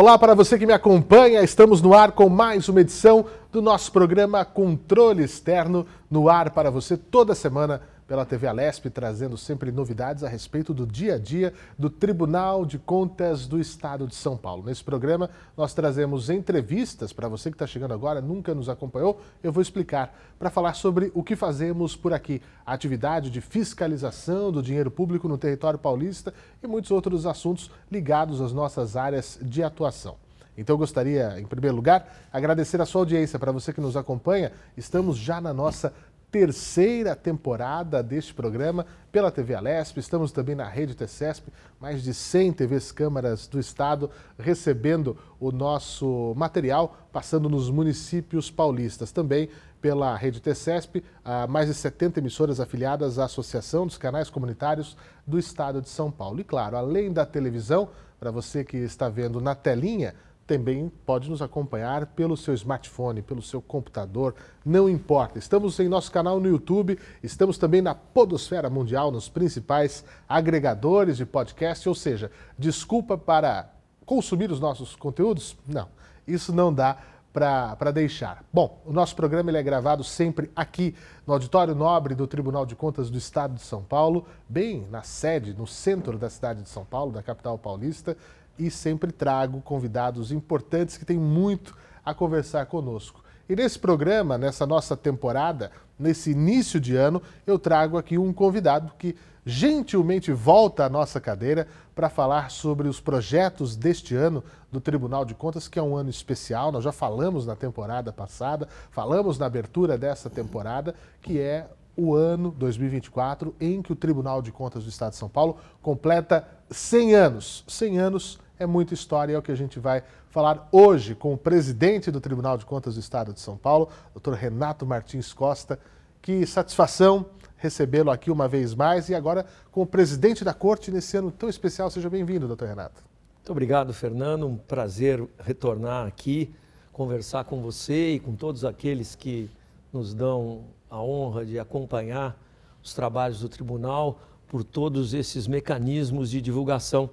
Olá para você que me acompanha, estamos no ar com mais uma edição do nosso programa Controle Externo, no ar para você toda semana pela TV Alesp, trazendo sempre novidades a respeito do dia a dia do Tribunal de Contas do Estado de São Paulo. Nesse programa, nós trazemos entrevistas para você que está chegando agora, nunca nos acompanhou, eu vou explicar para falar sobre o que fazemos por aqui, a atividade de fiscalização do dinheiro público no território paulista e muitos outros assuntos ligados às nossas áreas de atuação. Então eu gostaria, em primeiro lugar, agradecer a sua audiência. Para você que nos acompanha, estamos já na nossa terceira temporada deste programa pela TV Alesp. Estamos também na rede TCESP, mais de 100 TVs câmaras do estado recebendo o nosso material, passando nos municípios paulistas. Também pela rede TCESP, mais de 70 emissoras afiliadas à Associação dos Canais Comunitários do Estado de São Paulo. E claro, além da televisão, para você que está vendo na telinha, também pode nos acompanhar pelo seu smartphone, pelo seu computador, não importa. Estamos em nosso canal no YouTube, estamos também na Podosfera Mundial, nos principais agregadores de podcast, ou seja, desculpa para consumir os nossos conteúdos? Não, isso não dá para deixar. Bom, o nosso programa ele é gravado sempre aqui no Auditório Nobre do Tribunal de Contas do Estado de São Paulo, bem na sede, no centro da cidade de São Paulo, da capital paulista e sempre trago convidados importantes que têm muito a conversar conosco. E nesse programa, nessa nossa temporada, nesse início de ano, eu trago aqui um convidado que gentilmente volta à nossa cadeira para falar sobre os projetos deste ano do Tribunal de Contas, que é um ano especial. Nós já falamos na temporada passada, falamos na abertura dessa temporada, que é o ano 2024 em que o Tribunal de Contas do Estado de São Paulo completa 100 anos. 100 anos é muita história, é o que a gente vai falar hoje com o presidente do Tribunal de Contas do Estado de São Paulo, doutor Renato Martins Costa. Que satisfação recebê-lo aqui uma vez mais e agora com o presidente da corte nesse ano tão especial. Seja bem-vindo, doutor Renato. Muito obrigado, Fernando. Um prazer retornar aqui, conversar com você e com todos aqueles que nos dão a honra de acompanhar os trabalhos do tribunal por todos esses mecanismos de divulgação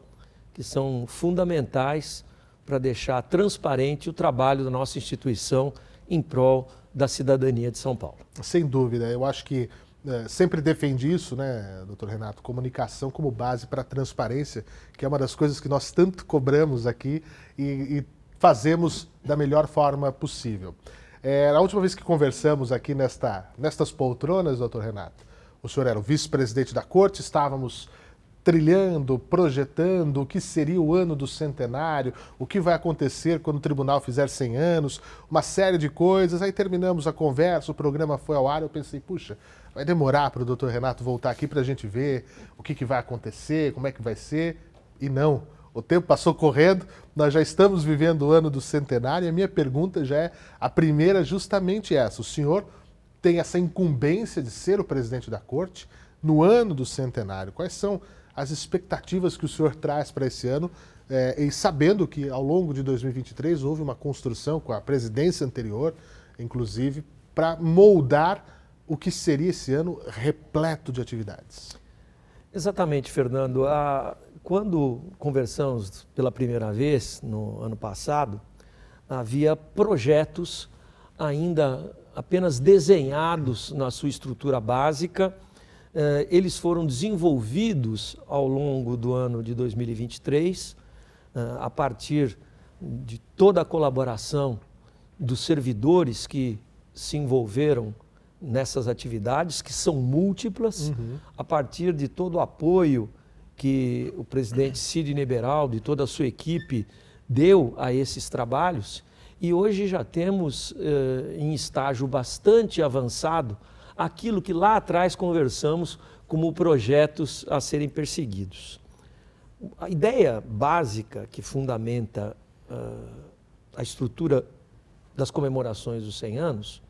que são fundamentais para deixar transparente o trabalho da nossa instituição em prol da cidadania de São Paulo. Sem dúvida, eu acho que é, sempre defendi isso, né, doutor Renato, comunicação como base para a transparência, que é uma das coisas que nós tanto cobramos aqui e, e fazemos da melhor forma possível. É, a última vez que conversamos aqui nesta, nestas poltronas, doutor Renato, o senhor era o vice-presidente da corte, estávamos trilhando, projetando o que seria o ano do centenário, o que vai acontecer quando o tribunal fizer 100 anos, uma série de coisas. Aí terminamos a conversa, o programa foi ao ar. Eu pensei, puxa, vai demorar para o doutor Renato voltar aqui para a gente ver o que, que vai acontecer, como é que vai ser. E não. O tempo passou correndo, nós já estamos vivendo o ano do centenário e a minha pergunta já é a primeira, justamente essa. O senhor tem essa incumbência de ser o presidente da corte no ano do centenário. Quais são as expectativas que o senhor traz para esse ano, é, e sabendo que ao longo de 2023 houve uma construção com a presidência anterior, inclusive, para moldar o que seria esse ano repleto de atividades. Exatamente, Fernando. quando conversamos pela primeira vez, no ano passado, havia projetos ainda apenas desenhados na sua estrutura básica eles foram desenvolvidos ao longo do ano de 2023, eh, a partir de toda a colaboração dos servidores que se envolveram nessas atividades, que são múltiplas, uhum. a partir de todo o apoio que o presidente Sidney Beraldo e toda a sua equipe deu a esses trabalhos. E hoje já temos, eh, em estágio bastante avançado, aquilo que lá atrás conversamos como projetos a serem perseguidos. A ideia básica que fundamenta uh, a estrutura das comemorações dos 100 anos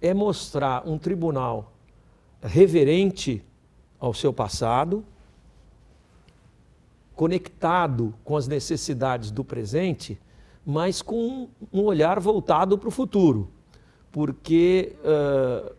é mostrar um tribunal reverente ao seu passado, conectado com as necessidades do presente, mas com um olhar voltado para o futuro, porque uh,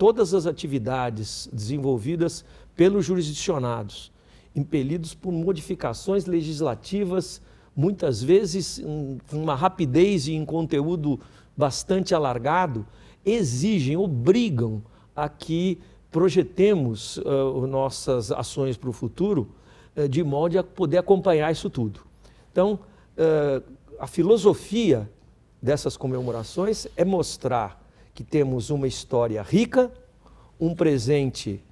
todas as atividades desenvolvidas pelos jurisdicionados, impelidos por modificações legislativas muitas vezes com uma rapidez e em conteúdo bastante alargado, exigem, obrigam a que projetemos uh, nossas ações para o futuro uh, de modo a poder acompanhar isso tudo. Então, uh, a filosofia dessas comemorações é mostrar que temos uma história rica, um presente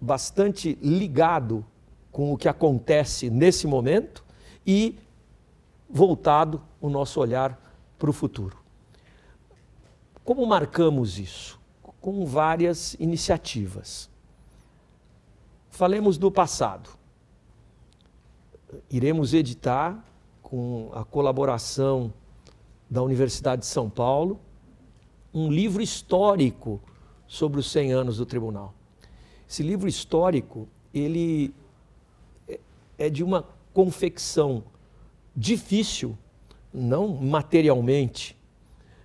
bastante ligado com o que acontece nesse momento e voltado o nosso olhar para o futuro. Como marcamos isso? Com várias iniciativas. Falemos do passado. Iremos editar, com a colaboração da Universidade de São Paulo, um livro histórico sobre os 100 anos do tribunal. Esse livro histórico, ele é, é de uma confecção difícil, não materialmente,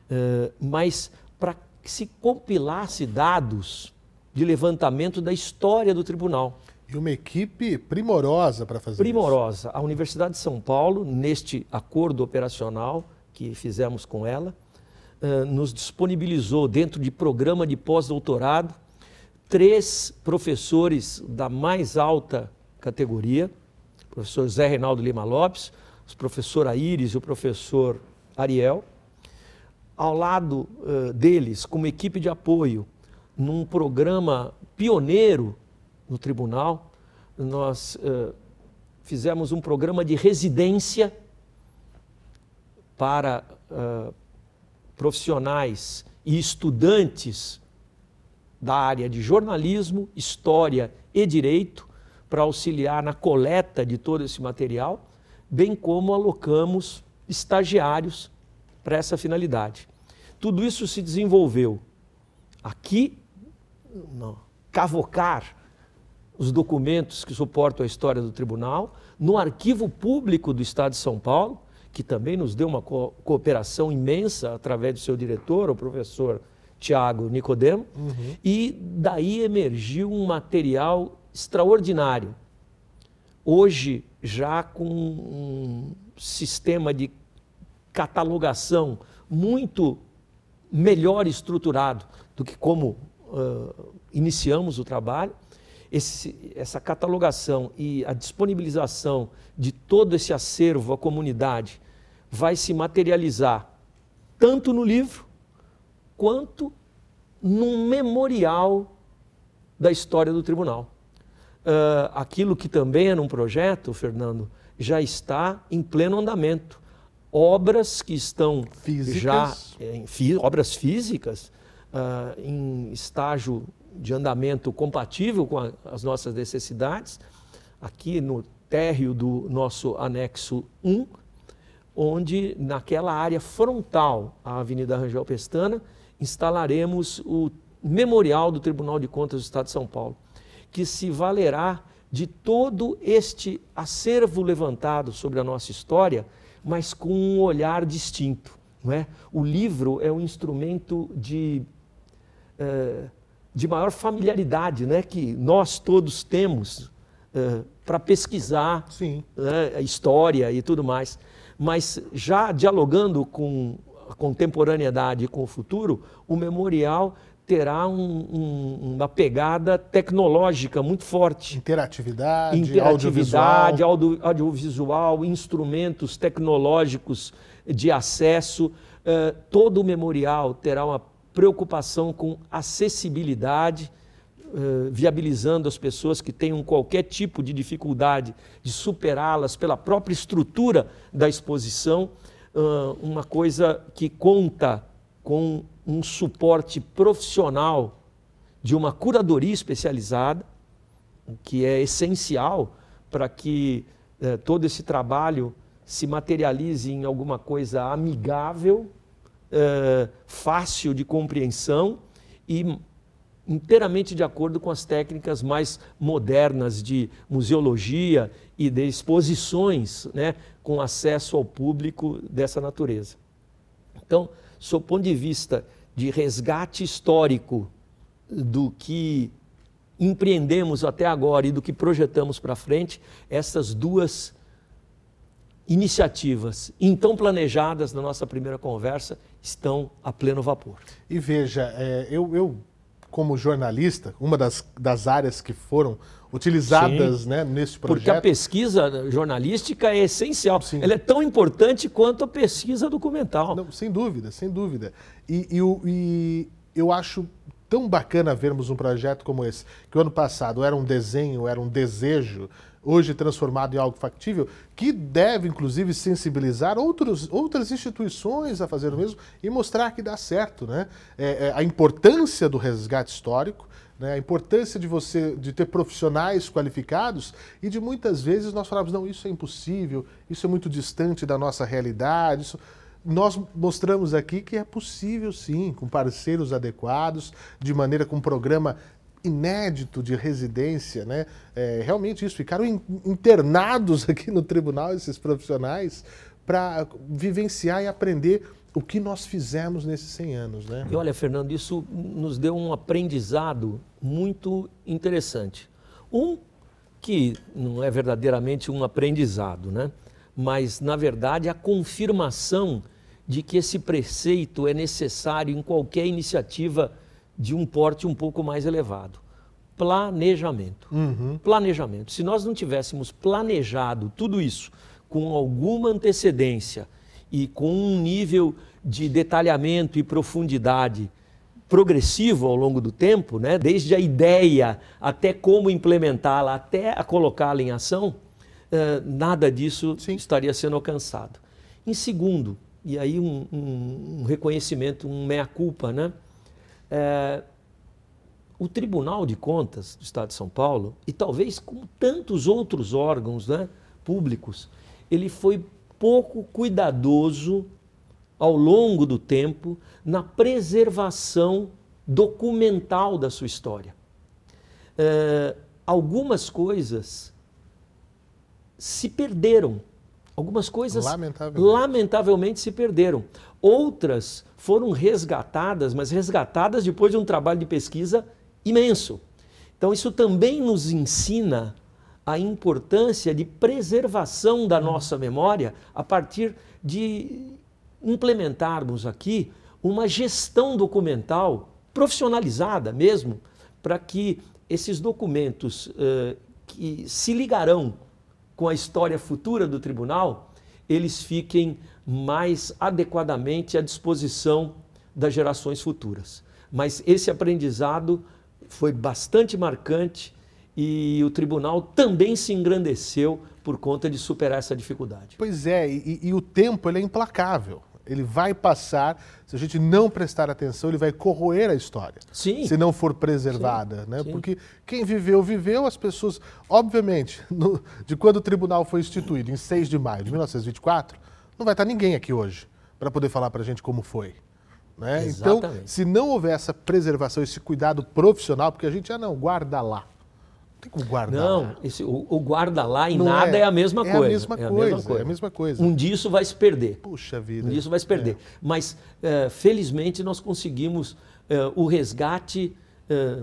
eh, mas para que se compilasse dados de levantamento da história do tribunal. E uma equipe primorosa para fazer primorosa. isso. Primorosa. A Universidade de São Paulo, neste acordo operacional que fizemos com ela, eh, nos disponibilizou, dentro de programa de pós-doutorado, três professores da mais alta categoria, o professor Zé Reinaldo Lima Lopes, o professor Aires e o professor Ariel, ao lado uh, deles, como equipe de apoio, num programa pioneiro no tribunal, nós uh, fizemos um programa de residência para uh, profissionais e estudantes da área de jornalismo, história e direito, para auxiliar na coleta de todo esse material, bem como alocamos estagiários para essa finalidade. Tudo isso se desenvolveu aqui, no cavocar os documentos que suportam a história do tribunal, no arquivo público do Estado de São Paulo, que também nos deu uma co cooperação imensa através do seu diretor, o professor Tiago Nicodemo, uhum. e daí emergiu um material extraordinário. Hoje, já com um sistema de catalogação muito melhor estruturado do que como uh, iniciamos o trabalho. Esse, essa catalogação e a disponibilização de todo esse acervo à comunidade vai se materializar tanto no livro quanto num memorial da história do tribunal. Uh, aquilo que também era um projeto, Fernando, já está em pleno andamento obras que estão físicas. já em obras físicas uh, em estágio de andamento compatível com a, as nossas necessidades, aqui no térreo do nosso anexo 1, onde naquela área frontal à Avenida Rangel Pestana instalaremos o memorial do Tribunal de Contas do Estado de São Paulo, que se valerá de todo este acervo levantado sobre a nossa história mas com um olhar distinto. Não é? O livro é um instrumento de, uh, de maior familiaridade né? que nós todos temos uh, para pesquisar uh, a história e tudo mais. Mas já dialogando com a contemporaneidade e com o futuro, o memorial terá um, um, uma pegada tecnológica muito forte. Interatividade, Interatividade, audiovisual. audiovisual, instrumentos tecnológicos de acesso. Uh, todo o memorial terá uma preocupação com acessibilidade, uh, viabilizando as pessoas que tenham qualquer tipo de dificuldade de superá-las pela própria estrutura da exposição. Uh, uma coisa que conta com um suporte profissional de uma curadoria especializada, que é essencial para que eh, todo esse trabalho se materialize em alguma coisa amigável, eh, fácil de compreensão e inteiramente de acordo com as técnicas mais modernas de museologia e de exposições né, com acesso ao público dessa natureza. Então, sob o ponto de vista de resgate histórico do que empreendemos até agora e do que projetamos para frente, essas duas iniciativas então planejadas na nossa primeira conversa estão a pleno vapor. E veja, é, eu, eu, como jornalista, uma das, das áreas que foram utilizadas né, nesse projeto. Porque a pesquisa jornalística é essencial. Sim. Ela é tão importante quanto a pesquisa documental. Não, sem dúvida, sem dúvida. E, e, e eu acho tão bacana vermos um projeto como esse, que o ano passado era um desenho, era um desejo, hoje transformado em algo factível, que deve, inclusive, sensibilizar outros, outras instituições a fazer o mesmo e mostrar que dá certo. Né? É, é, a importância do resgate histórico, né? a importância de você de ter profissionais qualificados e de muitas vezes nós falamos, não, isso é impossível, isso é muito distante da nossa realidade, isso nós mostramos aqui que é possível sim, com parceiros adequados, de maneira com um programa inédito de residência, né? É, realmente isso, ficaram internados aqui no tribunal esses profissionais para vivenciar e aprender o que nós fizemos nesses 100 anos, né? E olha, Fernando, isso nos deu um aprendizado muito interessante. Um que não é verdadeiramente um aprendizado, né? Mas na verdade a confirmação de que esse preceito é necessário em qualquer iniciativa de um porte um pouco mais elevado. Planejamento. Uhum. Planejamento. Se nós não tivéssemos planejado tudo isso com alguma antecedência e com um nível de detalhamento e profundidade progressivo ao longo do tempo, né? desde a ideia até como implementá-la, até a colocá-la em ação, eh, nada disso Sim. estaria sendo alcançado. Em segundo, e aí um, um, um reconhecimento, um meia-culpa, né? É, o Tribunal de Contas do Estado de São Paulo, e talvez como tantos outros órgãos né, públicos, ele foi pouco cuidadoso ao longo do tempo na preservação documental da sua história. É, algumas coisas se perderam Algumas coisas lamentavelmente. lamentavelmente. se perderam. Outras foram resgatadas, mas resgatadas depois de um trabalho de pesquisa imenso. Então, isso também nos ensina a importância de preservação da nossa memória a partir de implementarmos aqui uma gestão documental profissionalizada mesmo, para que esses documentos uh, que se ligarão com a história futura do tribunal, eles fiquem mais adequadamente à disposição das gerações futuras. Mas esse aprendizado foi bastante marcante e o tribunal também se engrandeceu por conta de superar essa dificuldade. Pois é, e, e o tempo é implacável ele vai passar, se a gente não prestar atenção, ele vai corroer a história. Sim. Se não for preservada. Sim. Né? Sim. Porque quem viveu, viveu, as pessoas. Obviamente, no, de quando o tribunal foi instituído, em 6 de maio de 1924, não vai estar ninguém aqui hoje para poder falar para a gente como foi. Né? Então, se não houver essa preservação, esse cuidado profissional, porque a gente, ah, não, guarda lá tem como guardar. Não, esse, o, o guarda lá em não nada é, é, a mesma é coisa. A mesma é, coisa, a mesma coisa. é a mesma coisa. Um dia isso vai se perder. Puxa vida. Um dia isso vai se perder. É. Mas, é, felizmente, nós conseguimos é, o resgate,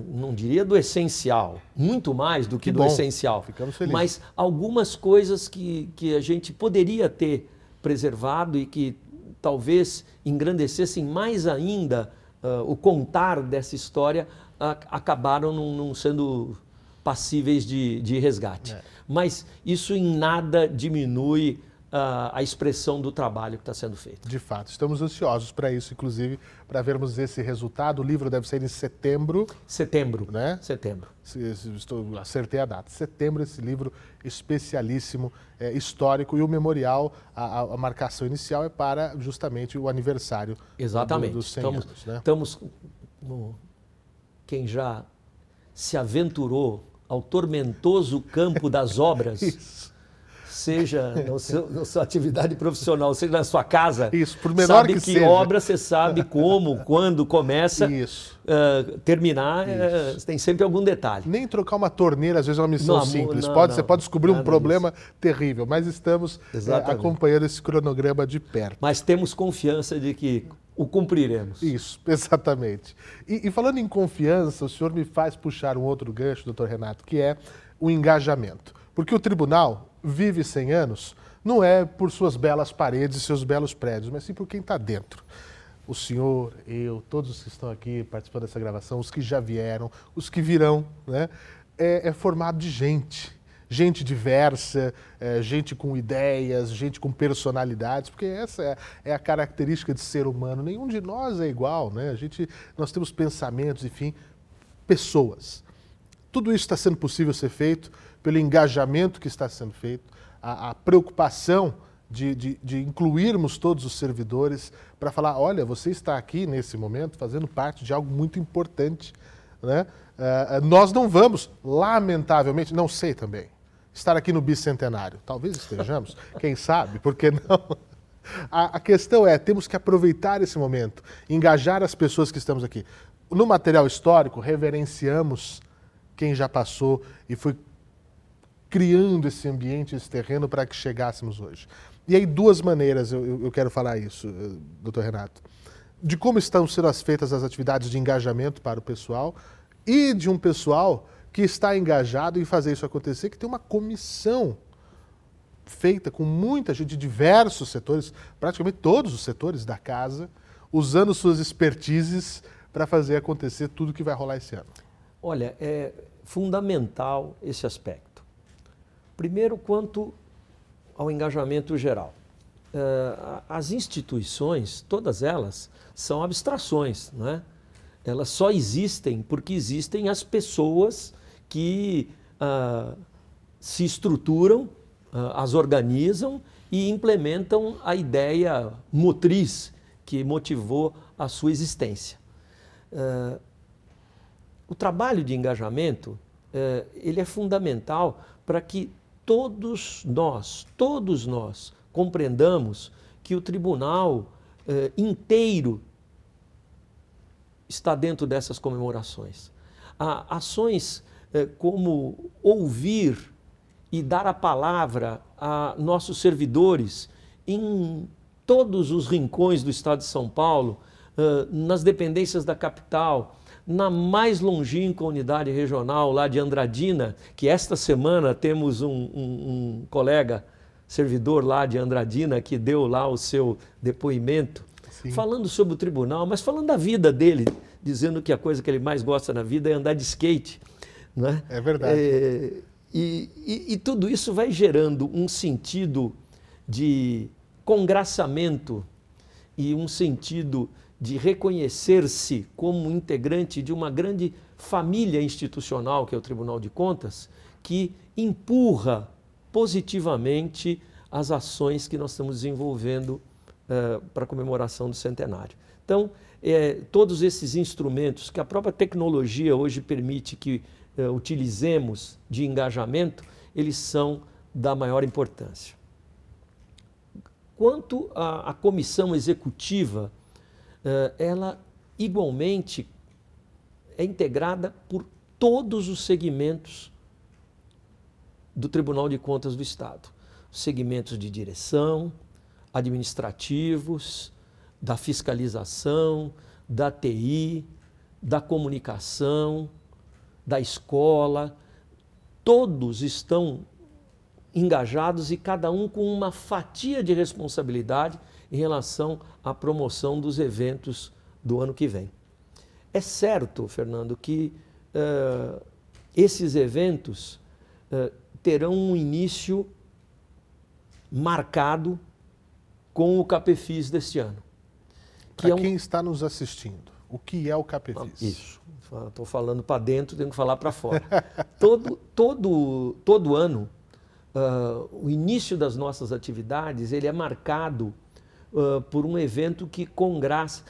não diria do essencial, muito mais do que, que do bom. essencial. Ficamos felizes. Mas algumas coisas que, que a gente poderia ter preservado e que talvez engrandecessem mais ainda o contar dessa história, acabaram não, não sendo passíveis de, de resgate. É. Mas isso em nada diminui uh, a expressão do trabalho que está sendo feito. De fato, estamos ansiosos para isso, inclusive, para vermos esse resultado. O livro deve sair em setembro. Setembro. Né? Setembro. Estou, acertei a data. Setembro, esse livro especialíssimo, é, histórico, e o memorial, a, a, marcação inicial é para justamente o aniversário Exatamente. Do, dos 100 estamos, anos. Né? Estamos, no, quem já se aventurou ao tormentoso campo das obras. Isso. Seja na sua atividade profissional, seja na sua casa. Isso, por menor sabe que, que seja. obra você sabe como, quando começa. Isso. Uh, terminar, uh, tem sempre algum detalhe. Nem trocar uma torneira, às vezes é uma missão não, simples. Não, pode, não, você pode descobrir um problema disso. terrível, mas estamos uh, acompanhando esse cronograma de perto. Mas temos confiança de que o cumpriremos. Isso, exatamente. E, e, falando em confiança, o senhor me faz puxar um outro gancho, doutor Renato, que é o engajamento. Porque o tribunal vive 100 anos, não é por suas belas paredes e seus belos prédios, mas sim por quem está dentro. O senhor, eu, todos os que estão aqui participando dessa gravação, os que já vieram, os que virão, né? é, é formado de gente. Gente diversa, é, gente com ideias, gente com personalidades, porque essa é, é, a característica de ser humano. Nenhum de nós é igual, né? A gente, nós temos pensamentos, enfim, pessoas. Tudo isso está sendo possível ser feito pelo engajamento que está sendo feito, a, a preocupação de, de, de, incluirmos todos os servidores para falar: olha, você está aqui nesse momento fazendo parte de algo muito importante. Né? Uh, nós não vamos, lamentavelmente, não sei também, estar aqui no bicentenário. Talvez estejamos, quem sabe, por que não? A, a, questão é, temos que aproveitar esse momento, engajar as pessoas que estamos aqui. No material histórico, reverenciamos quem já passou e foi criando esse ambiente, esse terreno para que chegássemos hoje. E aí, duas maneiras eu, eu quero falar isso, eh, doutor Renato. De como estão sendo feitas as atividades de engajamento para o pessoal e de um pessoal que está engajado em fazer isso acontecer, que tem uma comissão feita com muita gente de diversos setores, praticamente todos os setores da casa, usando suas expertises para fazer acontecer tudo que vai rolar esse ano. Olha, é fundamental esse aspecto. Primeiro, quanto ao engajamento geral. Uh, as instituições, todas elas, são abstrações, não é? Elas só existem porque existem as pessoas que uh, se estruturam, uh, as organizam e implementam a ideia motriz que motivou a sua existência. o trabalho de engajamento ele é fundamental para que todos nós, todos nós, compreendamos que o tribunal eh, inteiro está dentro dessas comemorações. Há ações eh, como ouvir e dar a palavra a nossos servidores em todos os rincões do estado de São Paulo, eh, nas dependências da capital, na mais longínqua unidade regional lá de Andradina, que esta semana temos um, um, um colega servidor lá de Andradina que deu lá o seu depoimento, Sim. falando sobre o tribunal, mas falando da vida dele, dizendo que a coisa que ele mais gosta na vida é andar de skate. Né? É verdade. É, e, e, e tudo isso vai gerando um sentido de congraçamento e um sentido de reconhecer-se como integrante de uma grande família institucional, que é o Tribunal de Contas, que empurra positivamente as ações que nós estamos desenvolvendo uh, para a comemoração do centenário. Então, é, todos esses instrumentos que a própria tecnologia hoje permite que uh, utilizemos de engajamento, eles são da maior importância. Quanto à, à comissão executiva, eh, ela igualmente é integrada por todos os segmentos do Tribunal de Contas do Estado. Segmentos de direção, administrativos, da fiscalização, da TI, da comunicação, da escola, todos estão engajados e cada um com uma fatia de responsabilidade em relação à promoção dos eventos do ano que vem. É certo, Fernando, que uh, esses eventos uh, terão um início marcado com o Capefis deste ano. Para é um... quem está nos assistindo, o que é o Capefis? Isso. Estou falando para dentro, tenho que falar para fora. todo, todo, todo ano, uh, o início das nossas atividades ele é marcado uh, por um evento que congraça,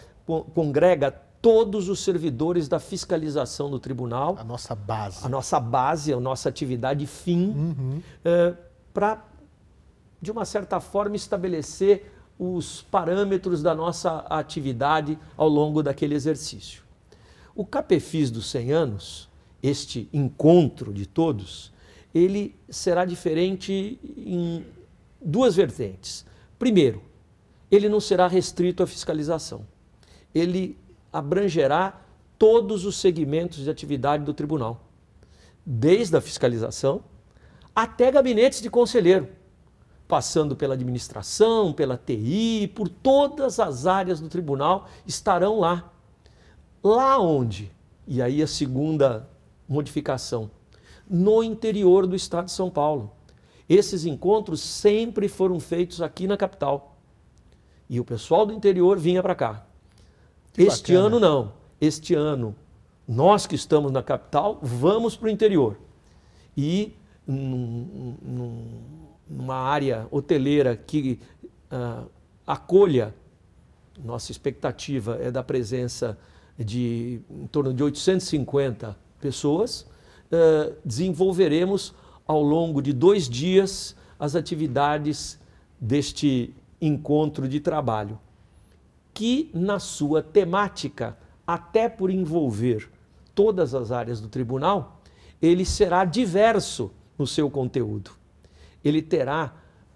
congrega todos os servidores da fiscalização do tribunal. A nossa base. A nossa base, a nossa atividade fim, uhum. uh, para, de uma certa forma, estabelecer os parâmetros da nossa atividade ao longo daquele exercício. O CAPEFIS dos 100 anos, este encontro de todos, ele será diferente em duas vertentes. Primeiro, ele não será restrito à fiscalização. Ele abrangerá todos os segmentos de atividade do tribunal, desde a fiscalização até gabinetes de conselheiro. passando pela administração, pela TI, por todas as áreas do tribunal, estarão lá. Lá onde? E aí a segunda modificação. No interior do estado de São Paulo. Esses encontros sempre foram feitos aqui na capital. E o pessoal do interior vinha para cá. Que este bacana. ano não. Este ano, nós que estamos na capital, vamos para o interior. E num, num, numa área hoteleira que uh, acolha, nossa expectativa é da presença de em torno de 850 pessoas, uh, desenvolveremos ao longo de dois dias as atividades deste encontro de trabalho, que na sua temática, até por envolver todas as áreas do tribunal, ele será diverso no seu conteúdo. Ele terá,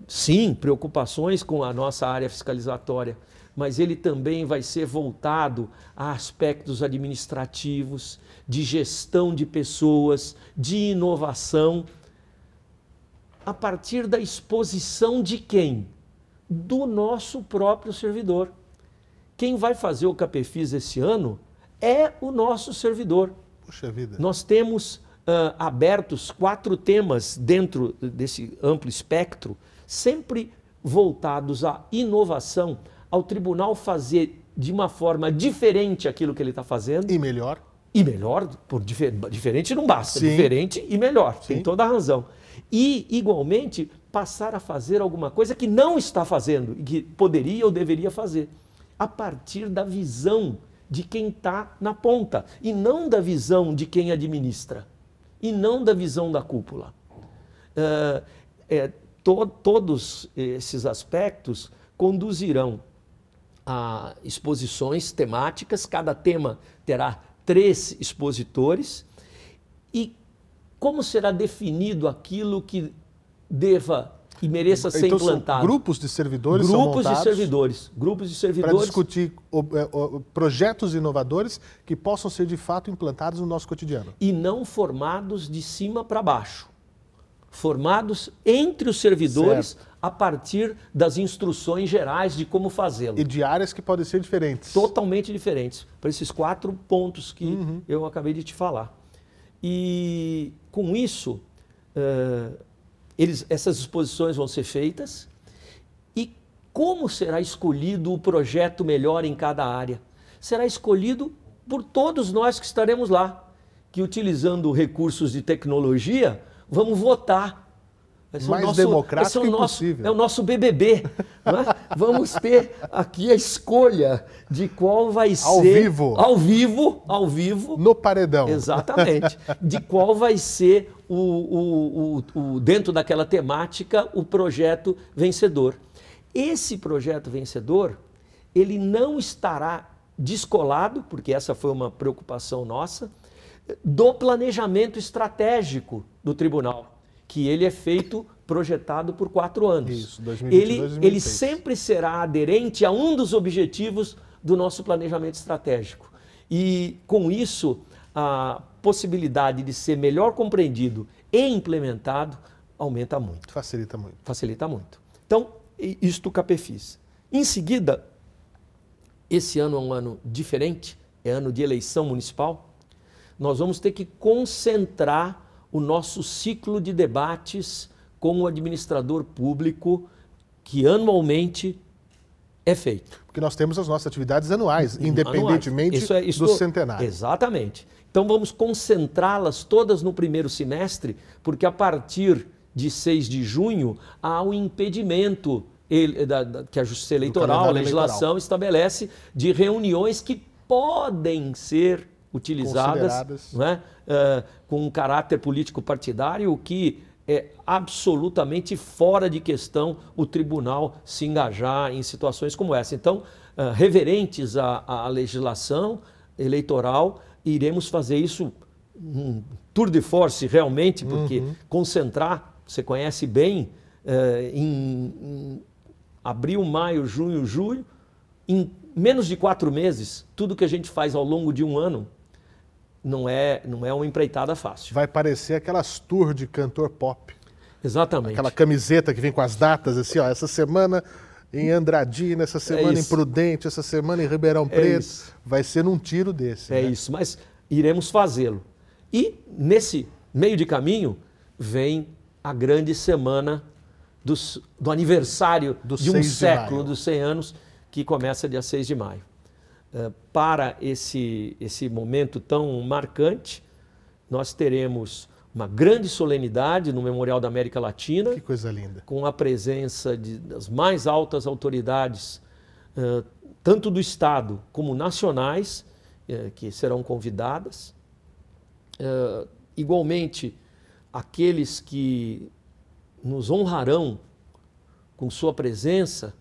sim, preocupações com a nossa área fiscalizatória, mas ele também vai ser voltado a aspectos administrativos, de gestão de pessoas, de inovação, a partir da exposição de quem? Do nosso próprio servidor. Quem vai fazer o CAPEFIS esse ano é o nosso servidor. Puxa vida. Nós temos uh, abertos quatro temas dentro desse amplo espectro, sempre voltados à inovação, ao tribunal fazer de uma forma diferente aquilo que ele está fazendo. E melhor. E melhor, por difer diferente não basta, Sim. diferente e melhor, Sim. tem toda a razão. E, igualmente, passar a fazer alguma coisa que não está fazendo e que poderia ou deveria fazer, a partir da visão de quem está na ponta e não da visão de quem administra e não da visão da cúpula. Uh, é, to todos esses aspectos conduzirão a exposições temáticas, cada tema terá três expositores. E como será definido aquilo que deva e mereça ser então, implantado? grupos de servidores grupos de servidores, grupos de servidores para discutir é, projetos inovadores que possam ser de fato implantados no nosso cotidiano e não formados de cima para baixo, formados entre os servidores certo a partir das instruções gerais de como fazê-lo. E de áreas que podem ser diferentes. Totalmente diferentes, para esses quatro pontos que uhum. eu acabei de te falar. E com isso, uh, eles, essas exposições vão ser feitas. E como será escolhido o projeto melhor em cada área? Será escolhido por todos nós que estaremos lá, que utilizando recursos de tecnologia, vamos votar é mais nosso, democrático é nosso, possível. É o nosso BBB. é? Vamos ter aqui a escolha de qual vai ao ser... Vivo. Ao vivo. Ao vivo. No paredão. Exatamente. De qual vai ser, o, o, o, o, dentro daquela temática, o projeto vencedor. Esse projeto vencedor, ele não estará descolado, porque essa foi uma preocupação nossa, do planejamento estratégico do tribunal que ele é feito, projetado por quatro anos. Isso, 2022, ele, ele sempre será aderente a um dos objetivos do nosso planejamento estratégico. E com isso, a possibilidade de ser melhor compreendido e implementado aumenta muito. Facilita muito. Facilita muito. Então, isto o CAPEFIS. Em seguida, esse ano é um ano diferente, é ano de eleição municipal. Nós vamos ter que concentrar o nosso ciclo de debates com o administrador público, que anualmente é feito. Porque nós temos as nossas atividades anuais, independentemente isso é, isso do centenário. Exatamente. Então vamos concentrá-las todas no primeiro semestre, porque a partir de 6 de junho há o um impedimento ele, da, da, que a Justiça Eleitoral, a legislação eleitoral. estabelece de reuniões que podem ser utilizadas né, uh, com um caráter político partidário, o que é absolutamente fora de questão o tribunal se engajar em situações como essa. Então, uh, reverentes à, à, legislação eleitoral, iremos fazer isso um tour de force realmente, porque uhum. concentrar, você conhece bem, uh, em, em abril, maio, junho, julho, em menos de quatro meses, tudo que a gente faz ao longo de um ano não é, não é uma empreitada fácil. Vai parecer aquelas tours de cantor pop. Exatamente. Aquela camiseta que vem com as datas, assim, ó, essa semana em Andradina, essa semana É em Prudente, essa semana em Ribeirão Preto. isso. Vai ser num tiro desse. É né? isso, mas iremos fazê-lo. E nesse meio de caminho vem a grande semana dos- do aniversário Do de um 6 de século, maio. dos 100 anos, que começa dia 6 de maio. Eh, para esse, esse momento tão marcante, nós teremos uma grande solenidade no Memorial da América Latina, Que coisa linda. com a presença de- das mais altas autoridades, eh, tanto do Estado como nacionais, eh, que serão convidadas. Igualmente, aqueles que nos honrarão com sua presença,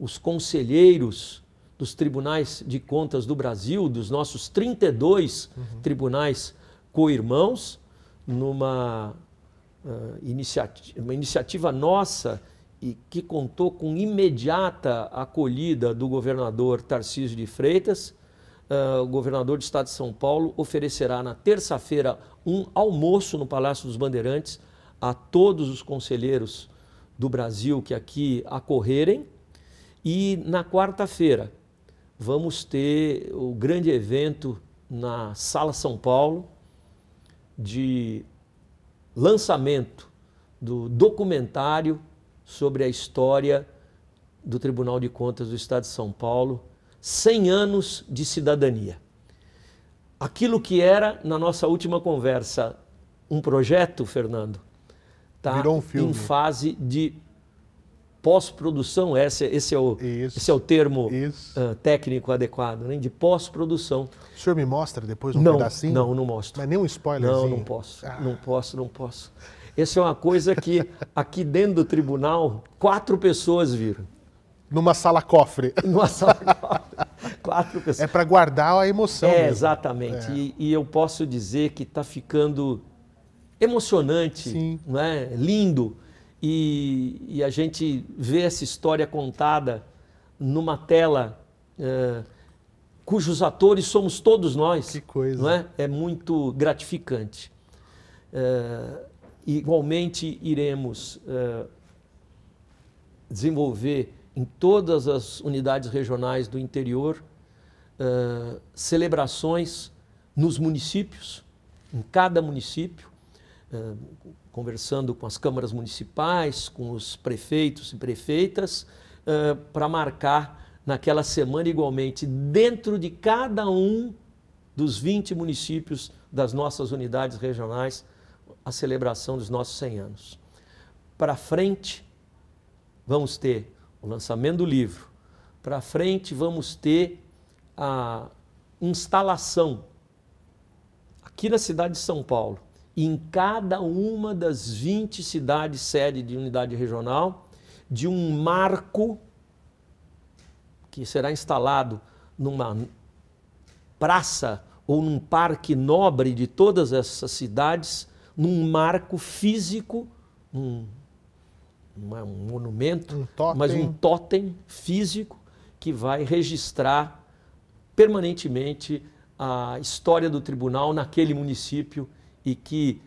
os conselheiros dos tribunais de contas do Brasil, dos nossos 32 tribunais co-irmãos, numa ah, iniciati- uma iniciativa nossa e que contou com imediata acolhida do governador Tarcísio de Freitas. Ah, o governador do estado de São Paulo oferecerá na terça-feira um almoço no Palácio dos Bandeirantes a todos os conselheiros do Brasil que aqui acorrerem. E na quarta-feira vamos ter o grande evento na Sala São Paulo de lançamento do documentário sobre a história do Tribunal de Contas do Estado de São Paulo, 100 anos de cidadania. Aquilo que era, na nossa última conversa, um projeto, Fernando, está um em fase de pós-produção, esse, esse, é o, Isso. esse é o termo ah, técnico adequado, né? de pós-produção. O senhor me mostra depois um não, pedacinho? não, não mostro. Mas nem um spoilerzinho? Não, não posso. Ah. Não posso, não posso. Essa é uma coisa que aqui dentro do tribunal, quatro pessoas viram. Numa sala cofre. Numa sala, quatro pessoas. É para guardar a emoção É, mesmo. exatamente. E, e eu posso dizer que está ficando emocionante, Sim. não é? lindo. E, e a gente vê essa história contada numa tela eh, cujos atores somos todos nós. Que coisa. Não é? é muito gratificante. Eh, igualmente, iremos eh, desenvolver em todas as unidades regionais do interior celebrações nos municípios, em cada município, conversando com as câmaras municipais, com os prefeitos e prefeitas, para marcar naquela semana igualmente, dentro de cada um dos 20 municípios das nossas unidades regionais, a celebração dos nossos 100 anos. Para frente, vamos ter o lançamento do livro. Para frente, vamos ter a instalação aqui na cidade de São Paulo, em cada uma das 20 cidades sede de unidade regional, de um marco que será instalado numa praça ou num parque nobre de todas essas cidades, num marco físico, um, é um monumento, Um mas um totem físico que vai registrar permanentemente a história do tribunal naquele município e que,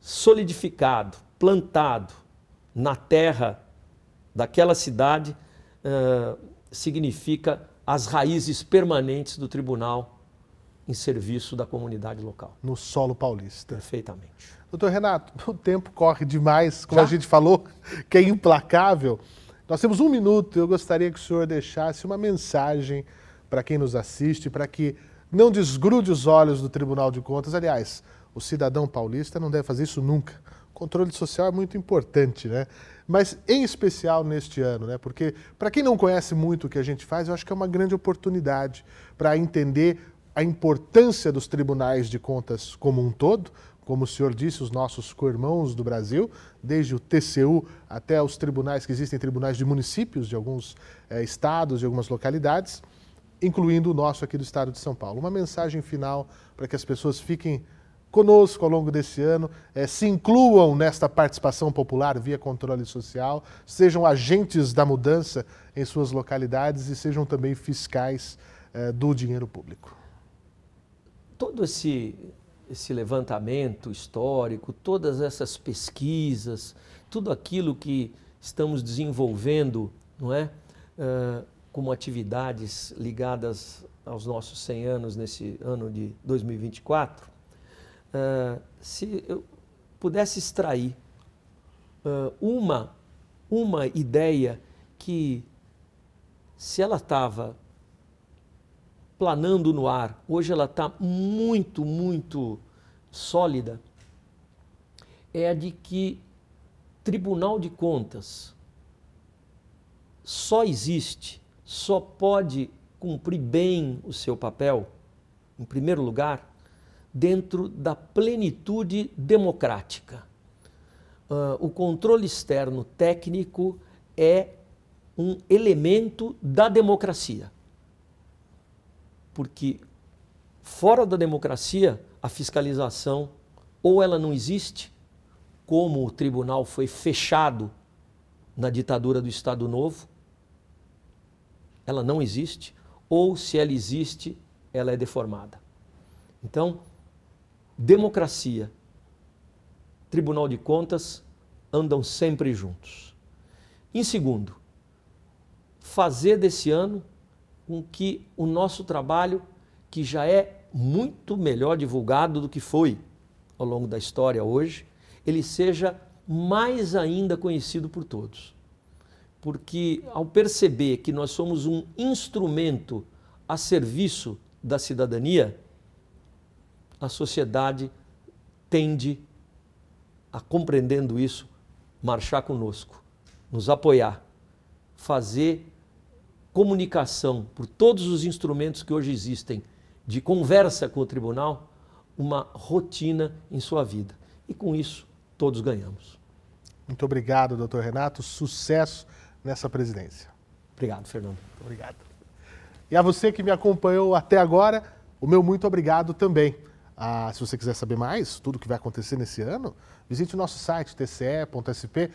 solidificado, plantado na terra daquela cidade, eh, significa as raízes permanentes do tribunal em serviço da comunidade local. No solo paulista. Perfeitamente. Doutor Renato, o tempo corre demais, como Já? a gente falou, que é implacável. Nós temos um minuto, eu gostaria que o senhor deixasse uma mensagem para quem nos assiste, para que não desgrude os olhos do Tribunal de Contas. Aliás, o cidadão paulista não deve fazer isso nunca. O controle social é muito importante, né? Mas em especial neste ano, né? Porque para quem não conhece muito o que a gente faz, eu acho que é uma grande oportunidade para entender a importância dos tribunais de contas como um todo, como o senhor disse, os nossos co-irmãos do Brasil, desde o TCU até os tribunais que existem, tribunais de municípios de alguns eh, estados, de algumas localidades, incluindo o nosso aqui do estado de São Paulo. Uma mensagem final para que as pessoas fiquem conosco ao longo desse ano, eh, se incluam nesta participação popular via controle social, sejam agentes da mudança em suas localidades e sejam também fiscais eh, do dinheiro público. todo esse esse levantamento histórico, todas essas pesquisas, tudo aquilo que estamos desenvolvendo, não é? Uh, como atividades ligadas aos nossos 100 anos nesse ano de 2024, uh, se eu pudesse extrair uh, uma, uma ideia que, se ela estava planando no ar, hoje ela está muito, muito sólida, é a de que Tribunal de Contas só existe, só pode cumprir bem o seu papel, em primeiro lugar, dentro da plenitude democrática. Uh, o controle externo técnico é um elemento da democracia porque fora da democracia a fiscalização ou ela não existe, como o tribunal foi fechado na ditadura do Estado Novo, ela não existe, ou se ela existe, ela é deformada. Então, democracia, Tribunal de Contas andam sempre juntos. Em segundo, fazer desse ano com que o nosso trabalho, que já é muito melhor divulgado do que foi ao longo da história hoje, ele seja mais ainda conhecido por todos. Porque ao perceber que nós somos um instrumento a serviço da cidadania, a sociedade tende a, compreendendo isso, marchar conosco, nos apoiar, fazer comunicação por todos os instrumentos que hoje existem de conversa com o tribunal, uma rotina em sua vida. E com isso, todos ganhamos. Muito obrigado, doutor Renato. Sucesso nessa presidência. Obrigado, Fernando. Muito obrigado. E a você que me acompanhou até agora, o meu muito obrigado também. Ah, se você quiser saber mais, tudo que vai acontecer nesse ano, visite o nosso site tce.sp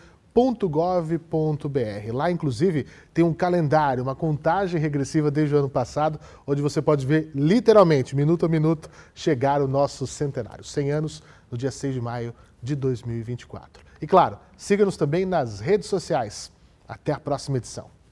.gov.br. Lá, inclusive, tem um calendário, uma contagem regressiva desde o ano passado, onde você pode ver literalmente, minuto a minuto, chegar o nosso centenário. 100 anos, no dia 6 de maio de 2024. E claro, siga-nos também nas redes sociais. Até a próxima edição.